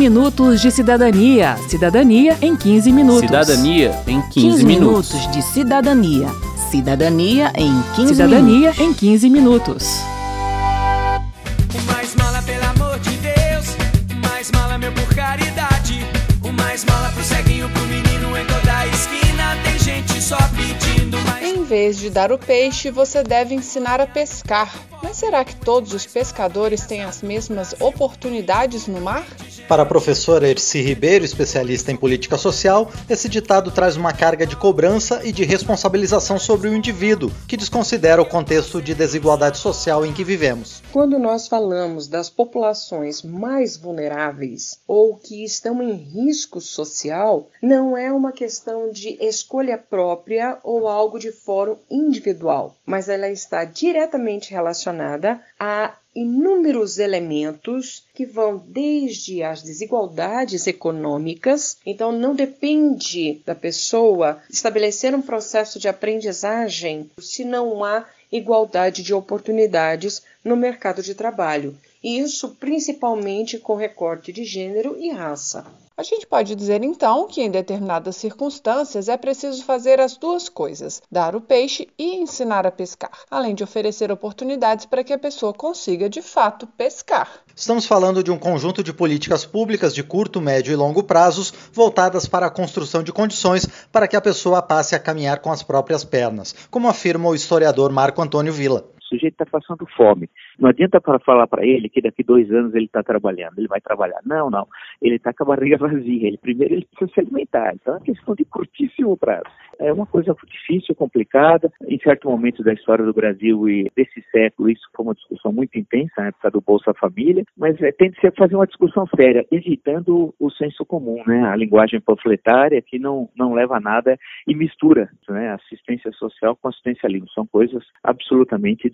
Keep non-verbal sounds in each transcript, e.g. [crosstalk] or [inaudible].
minutos de cidadania. Cidadania em 15 minutos. Cidadania em 15, 15 minutos. minutos de cidadania. Cidadania em 15 Cidadania minutos. em 15 minutos. O mais mala, pelo amor de Deus. O mais mala, meu por caridade. O mais mala pro ceguinho, pro menino em toda esquina. Tem gente só pedindo mais. Em vez de dar o peixe, você deve ensinar a pescar. Será que todos os pescadores têm as mesmas oportunidades no mar? Para a professora Erci Ribeiro, especialista em política social, esse ditado traz uma carga de cobrança e de responsabilização sobre o indivíduo, que desconsidera o contexto de desigualdade social em que vivemos. Quando nós falamos das populações mais vulneráveis ou que estão em risco social, não é uma questão de escolha própria ou algo de fórum individual, mas ela está diretamente relacionada a inúmeros elementos que vão desde as desigualdades econômicas, então não depende da pessoa estabelecer um processo de aprendizagem se não há igualdade de oportunidades no mercado de trabalho. E isso principalmente com recorte de gênero e raça. A gente pode dizer então que em determinadas circunstâncias é preciso fazer as duas coisas: dar o peixe e ensinar a pescar, além de oferecer oportunidades para que a pessoa consiga de fato pescar. Estamos falando de um conjunto de políticas públicas de curto, médio e longo prazos voltadas para a construção de condições para que a pessoa passe a caminhar com as próprias pernas, como afirma o historiador Marco Antônio Villa. Sujeito está passando fome. Não adianta para falar para ele que daqui dois anos ele está trabalhando, ele vai trabalhar. Não, não. Ele está com a barriga [laughs] vazia. Ele primeiro ele precisa se alimentar. Então é uma questão de curtíssimo prazo. É uma coisa difícil, complicada. Em certo momento da história do Brasil e desse século, isso foi uma discussão muito intensa, na época do Bolsa Família. Mas é, tem de ser fazer uma discussão séria, evitando o senso comum, né? A linguagem panfletária que não, não leva a nada e mistura né? assistência social com assistencialismo. São coisas absolutamente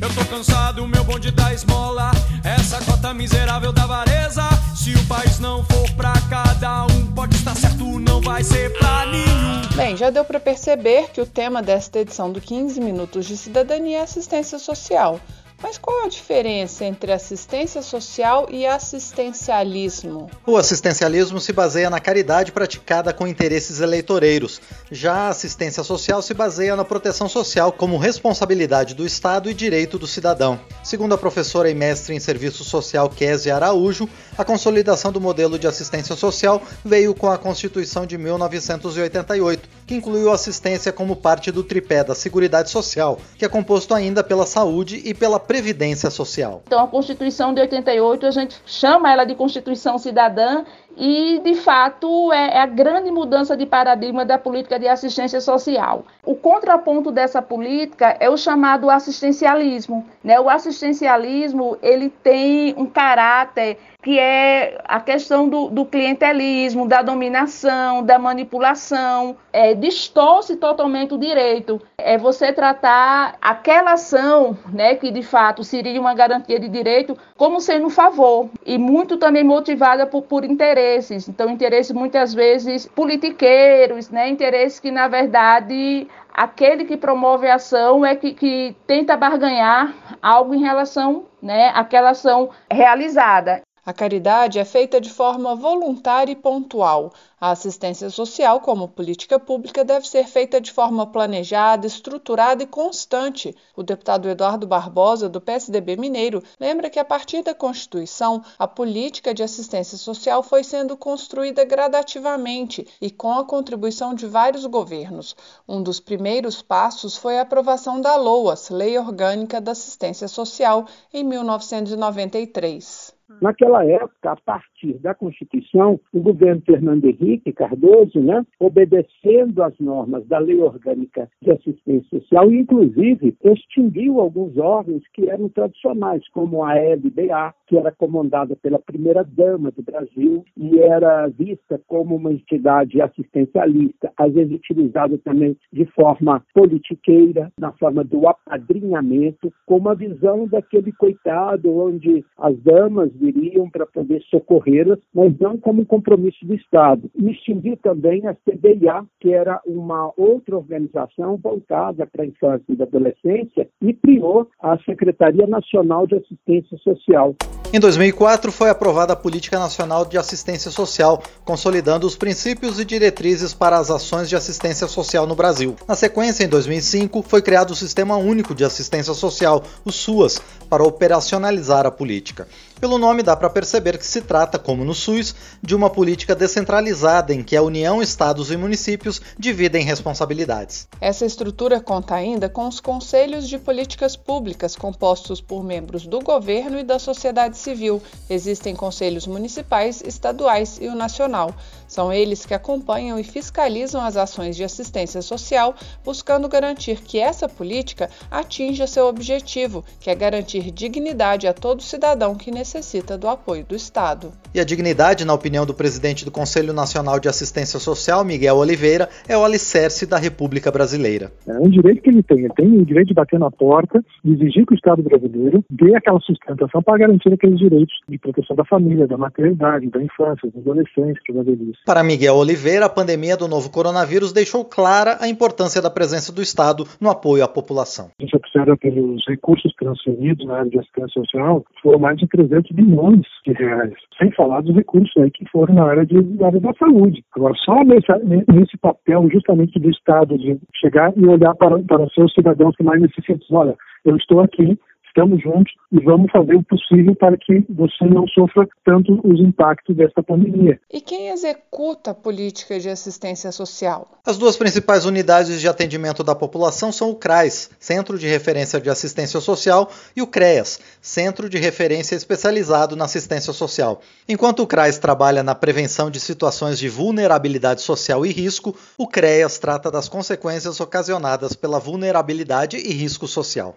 Eu tô cansado, meu bonde da esmola. Essa cota miserável da vareza. Se o país não for pra cada um, pode estar certo, não vai ser pra nenhum. Bem, já deu para perceber que o tema desta edição do 15 Minutos de Cidadania é assistência social. Mas qual a diferença entre assistência social e assistencialismo? O assistencialismo se baseia na caridade praticada com interesses eleitoreiros. Já a assistência social se baseia na proteção social como responsabilidade do Estado e direito do cidadão. Segundo a professora e mestre em serviço social Kézia Araújo, a consolidação do modelo de assistência social veio com a Constituição de 1988, que incluiu assistência como parte do tripé da Seguridade Social, que é composto ainda pela saúde e pela previdência social. Então, a Constituição de 88, a gente chama ela de Constituição Cidadã e, de fato, é, é a grande mudança de paradigma da política de assistência social. O contraponto dessa política é o chamado assistencialismo. Né? O assistencialismo ele tem um caráter que é a questão do, do clientelismo, da dominação, da manipulação, é, distorce totalmente o direito. É você tratar aquela ação, né, que de fato seria uma garantia de direito, como sendo um favor, e muito também motivada por, por interesses. Então, interesses muitas vezes politiqueiros, né, interesses que, na verdade, aquele que promove a ação é que, que tenta barganhar algo em relação né, àquela ação realizada. A caridade é feita de forma voluntária e pontual. A assistência social, como política pública, deve ser feita de forma planejada, estruturada e constante. O deputado Eduardo Barbosa, do PSDB Mineiro, lembra que a partir da Constituição, a política de assistência social foi sendo construída gradativamente e com a contribuição de vários governos. Um dos primeiros passos foi a aprovação da LOAS, Lei Orgânica da Assistência Social, em 1993. Naquela época, a partir da Constituição, o governo Fernando Henrique Cardoso, né, obedecendo às normas da Lei Orgânica de Assistência Social, inclusive extinguiu alguns órgãos que eram tradicionais, como a LBA, que era comandada pela primeira-dama do Brasil e era vista como uma entidade assistencialista, às vezes utilizada também de forma politiqueira, na forma do apadrinhamento, com uma visão daquele coitado onde as damas viriam para poder socorrê-las, mas não como compromisso do Estado. E extinguiu também a CBIA, que era uma outra organização voltada para a infância e adolescência, e criou a Secretaria Nacional de Assistência Social. Em 2004, foi aprovada a Política Nacional de Assistência Social, consolidando os princípios e diretrizes para as ações de assistência social no Brasil. Na sequência, em 2005, foi criado o Sistema Único de Assistência Social, o SUAS, para operacionalizar a política. Pelo nome dá para perceber que se trata, como no SUS, de uma política descentralizada em que a União, estados e municípios dividem responsabilidades. Essa estrutura conta ainda com os conselhos de políticas públicas compostos por membros do governo e da sociedade civil. Existem conselhos municipais, estaduais e o nacional. São eles que acompanham e fiscalizam as ações de assistência social, buscando garantir que essa política atinja seu objetivo, que é garantir dignidade a todo cidadão que necessita do apoio do Estado. E a dignidade, na opinião do presidente do Conselho Nacional de Assistência Social, Miguel Oliveira, é o alicerce da República Brasileira. É um direito que ele tem. Ele tem o direito de bater na porta e exigir que o Estado brasileiro dê aquela sustentação para garantir aqueles direitos de proteção da família, da maternidade, da infância, da adolescência, da velhice. Para Miguel Oliveira, a pandemia do novo coronavírus deixou clara a importância da presença do Estado no apoio à população. A gente observa pelos recursos transferidos na área de assistência social, foram mais de 300 bilhões de reais, sem falar dos recursos aí que foram na área, de, na área da saúde. Agora, só nesse papel justamente do Estado de chegar e olhar para, para os seus cidadãos que mais necessitam, olha, eu estou aqui, estamos juntos e vamos fazer o possível para que você não sofra tanto os impactos dessa pandemia. E quem executa a política de assistência social? As duas principais unidades de atendimento da população são o CRAS, Centro de Referência de Assistência Social, e o CREAS, Centro de Referência Especializado na Assistência Social. Enquanto o CRAS trabalha na prevenção de situações de vulnerabilidade social e risco, o CREAS trata das consequências ocasionadas pela vulnerabilidade e risco social.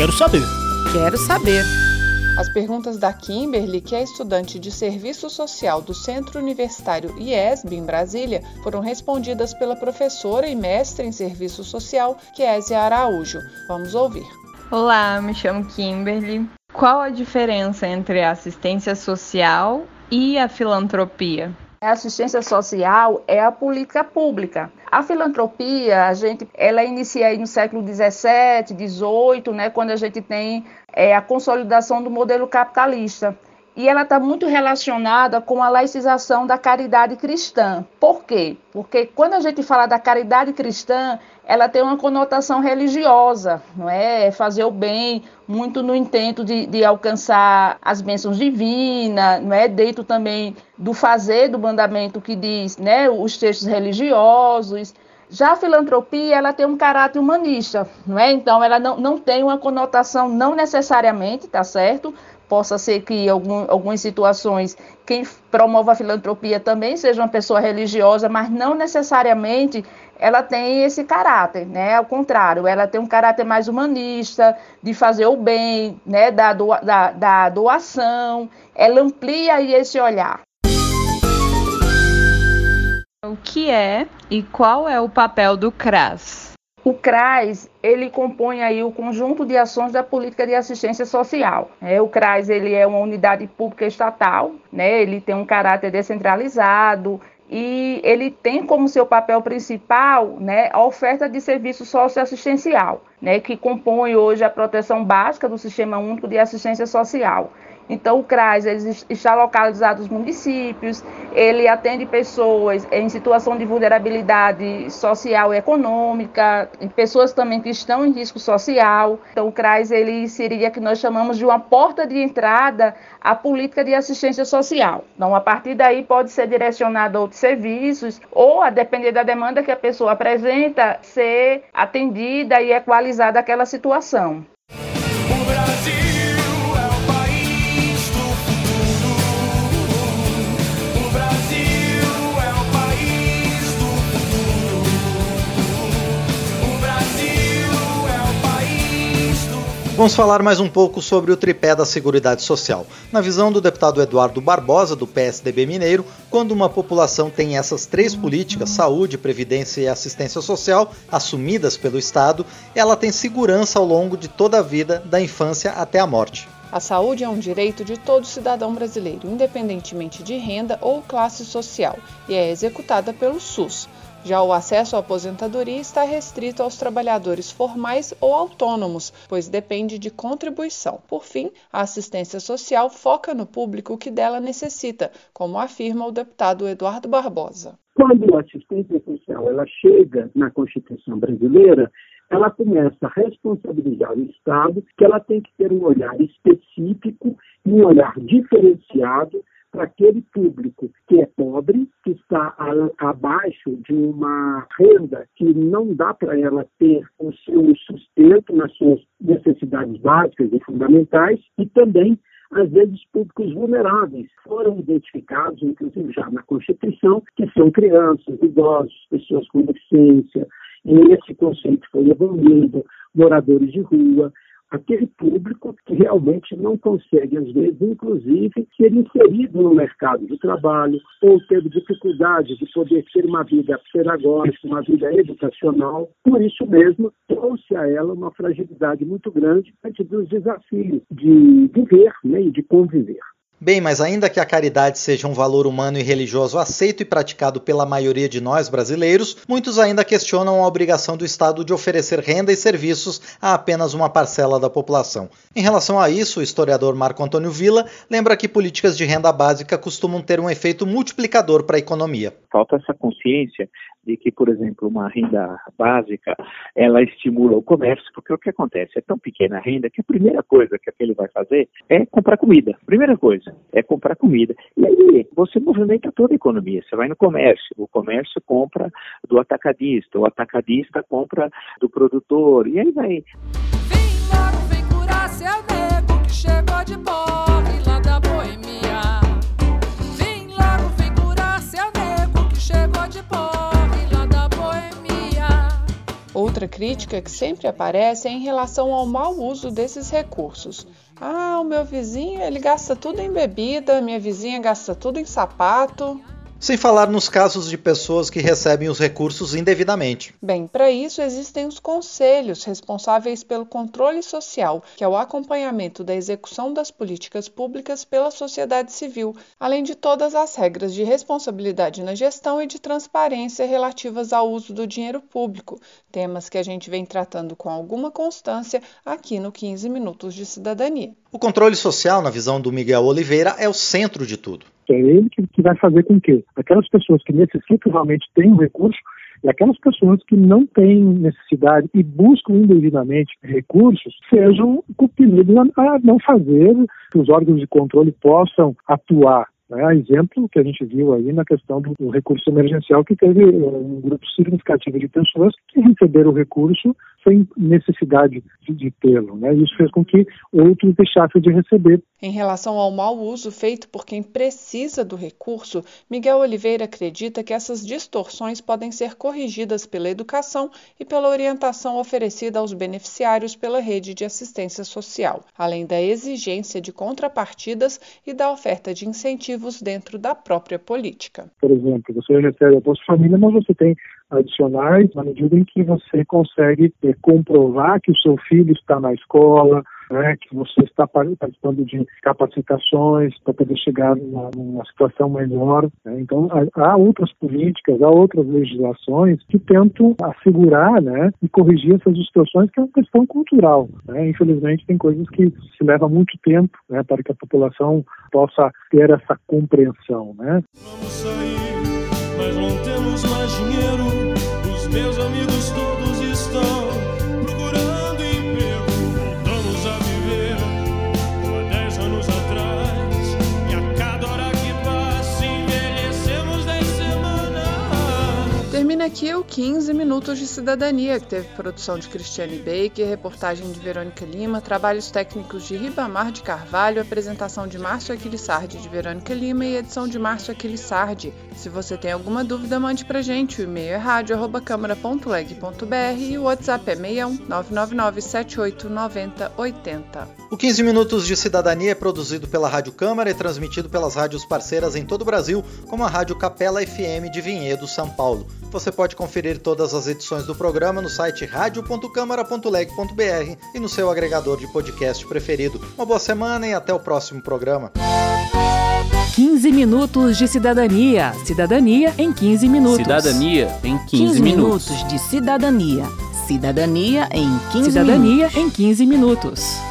Quero saber. Quero saber. As perguntas da Kimberly, que é estudante de Serviço Social do Centro Universitário IESB em Brasília, foram respondidas pela professora e mestre em Serviço Social, Késia Araújo. Vamos ouvir. Olá, me chamo Kimberly. Qual a diferença entre a assistência social e a filantropia? A assistência social é a política pública. A filantropia, a gente, ela inicia aí no século 17, 18, né, quando a gente tem é, a consolidação do modelo capitalista e ela está muito relacionada com a laicização da caridade cristã. Por quê? Porque quando a gente fala da caridade cristã, ela tem uma conotação religiosa, não é? é fazer o bem, muito no intento de, de alcançar as bênçãos divinas, não é? Dentro também do fazer do mandamento que diz, né? Os textos religiosos. Já a filantropia, ela tem um caráter humanista, não é? Então, ela não, não tem uma conotação, não necessariamente, tá certo? Possa ser que algum, algumas situações quem promove a filantropia também seja uma pessoa religiosa, mas não necessariamente ela tem esse caráter, né? Ao contrário, ela tem um caráter mais humanista, de fazer o bem, né? Da, da, da doação, ela amplia aí esse olhar. O que é e qual é o papel do CRAS? O CRAS, ele compõe aí o conjunto de ações da política de assistência social. É, o CRAS, ele é uma unidade pública estatal, né? ele tem um caráter descentralizado, e ele tem como seu papel principal né, a oferta de serviço socioassistencial, né, que compõe hoje a proteção básica do Sistema Único de Assistência Social. Então, o CRAS ele está localizado nos municípios, ele atende pessoas em situação de vulnerabilidade social e econômica, pessoas também que estão em risco social. Então, o CRAS ele seria que nós chamamos de uma porta de entrada à política de assistência social. Então, a partir daí pode ser direcionado a outros serviços ou, a depender da demanda que a pessoa apresenta, ser atendida e equalizada aquela situação. Vamos falar mais um pouco sobre o tripé da Seguridade Social. Na visão do deputado Eduardo Barbosa, do PSDB Mineiro, quando uma população tem essas três políticas, saúde, previdência e assistência social, assumidas pelo Estado, ela tem segurança ao longo de toda a vida, da infância até a morte. A saúde é um direito de todo cidadão brasileiro, independentemente de renda ou classe social, e é executada pelo SUS. Já o acesso à aposentadoria está restrito aos trabalhadores formais ou autônomos, pois depende de contribuição. Por fim, a assistência social foca no público que dela necessita, como afirma o deputado Eduardo Barbosa. Quando a assistência social ela chega na Constituição brasileira, ela começa a responsabilizar o Estado que ela tem que ter um olhar específico e um olhar diferenciado para aquele público que é pobre, que está a, abaixo de uma renda que não dá para ela ter o seu sustento nas suas necessidades básicas e fundamentais, e também às vezes públicos vulneráveis. Foram identificados, inclusive já na Constituição, que são crianças, idosos, pessoas com deficiência, e esse conceito foi evoluindo, moradores de rua, aquele público que realmente não consegue, às vezes, inclusive, ser inserido no mercado de trabalho ou ter dificuldade de poder ter uma vida pedagógica, uma vida educacional. Por isso mesmo, trouxe a ela uma fragilidade muito grande diante dos desafios de viver né, e de conviver. Bem, mas ainda que a caridade seja um valor humano e religioso aceito e praticado pela maioria de nós brasileiros, muitos ainda questionam a obrigação do Estado de oferecer renda e serviços a apenas uma parcela da população. Em relação a isso, o historiador Marco Antônio Villa lembra que políticas de renda básica costumam ter um efeito multiplicador para a economia. Falta essa consciência de que, por exemplo, uma renda básica, ela estimula o comércio, porque o que acontece? É tão pequena a renda que a primeira coisa que aquele vai fazer é comprar comida. Primeira coisa é comprar comida. E aí você movimenta toda a economia. Você vai no comércio, o comércio compra do atacadista, o atacadista compra do produtor, e aí vai. Vem logo, vem curar seu Outra crítica que sempre aparece é em relação ao mau uso desses recursos. Ah, o meu vizinho ele gasta tudo em bebida, minha vizinha gasta tudo em sapato. Sem falar nos casos de pessoas que recebem os recursos indevidamente. Bem, para isso existem os conselhos responsáveis pelo controle social, que é o acompanhamento da execução das políticas públicas pela sociedade civil, além de todas as regras de responsabilidade na gestão e de transparência relativas ao uso do dinheiro público, temas que a gente vem tratando com alguma constância aqui no 15 Minutos de Cidadania. O controle social, na visão do Miguel Oliveira, é o centro de tudo. É ele que, que vai fazer com que aquelas pessoas que necessitam realmente tenham recurso e aquelas pessoas que não têm necessidade e buscam indevidamente recursos sejam compelidos a não fazer, que os órgãos de controle possam atuar né? Exemplo que a gente viu aí na questão do, do recurso emergencial, que teve eh, um grupo significativo de pessoas que receberam o recurso sem necessidade de, de tê-lo. Né? Isso fez com que outros deixassem de receber. Em relação ao mau uso feito por quem precisa do recurso, Miguel Oliveira acredita que essas distorções podem ser corrigidas pela educação e pela orientação oferecida aos beneficiários pela rede de assistência social, além da exigência de contrapartidas e da oferta de incentivos dentro da própria política. Por exemplo, você recebe a Bolsa Família, mas você tem adicionais na medida em que você consegue é, comprovar que o seu filho está na escola, né, que você está participando de capacitações para poder chegar numa, numa situação melhor. Né? Então, há, há, outras políticas, há outras legislações que tentam assegurar né, e corrigir essas distorções, que é uma questão cultural. Né? Infelizmente, tem coisas que se leva muito tempo né, para que a população possa ter essa compreensão. Né? Vamos sair, mas não temos mais dinheiro. Meus amigos Termina aqui o 15 Minutos de Cidadania, que teve produção de Cristiane Baker, reportagem de Verônica Lima, trabalhos técnicos de Ribamar de Carvalho, apresentação de Márcio Aquilissardi de Verônica Lima e edição de Márcio Aquilissardi. Se você tem alguma dúvida, mande pra gente. O e-mail é rádio.câmara.leg.br e o WhatsApp é 61 999 O 15 Minutos de Cidadania é produzido pela Rádio Câmara e transmitido pelas rádios parceiras em todo o Brasil, como a Rádio Capela FM de Vinhedo, São Paulo. Você pode conferir todas as edições do programa no site radio.câmara.leg.br e no seu agregador de podcast preferido. Uma boa semana e até o próximo programa. 15 minutos de cidadania. Cidadania em 15 minutos. Cidadania em 15, 15 minutos. minutos de cidadania. Cidadania em 15 Cidadania minutos. em 15 minutos.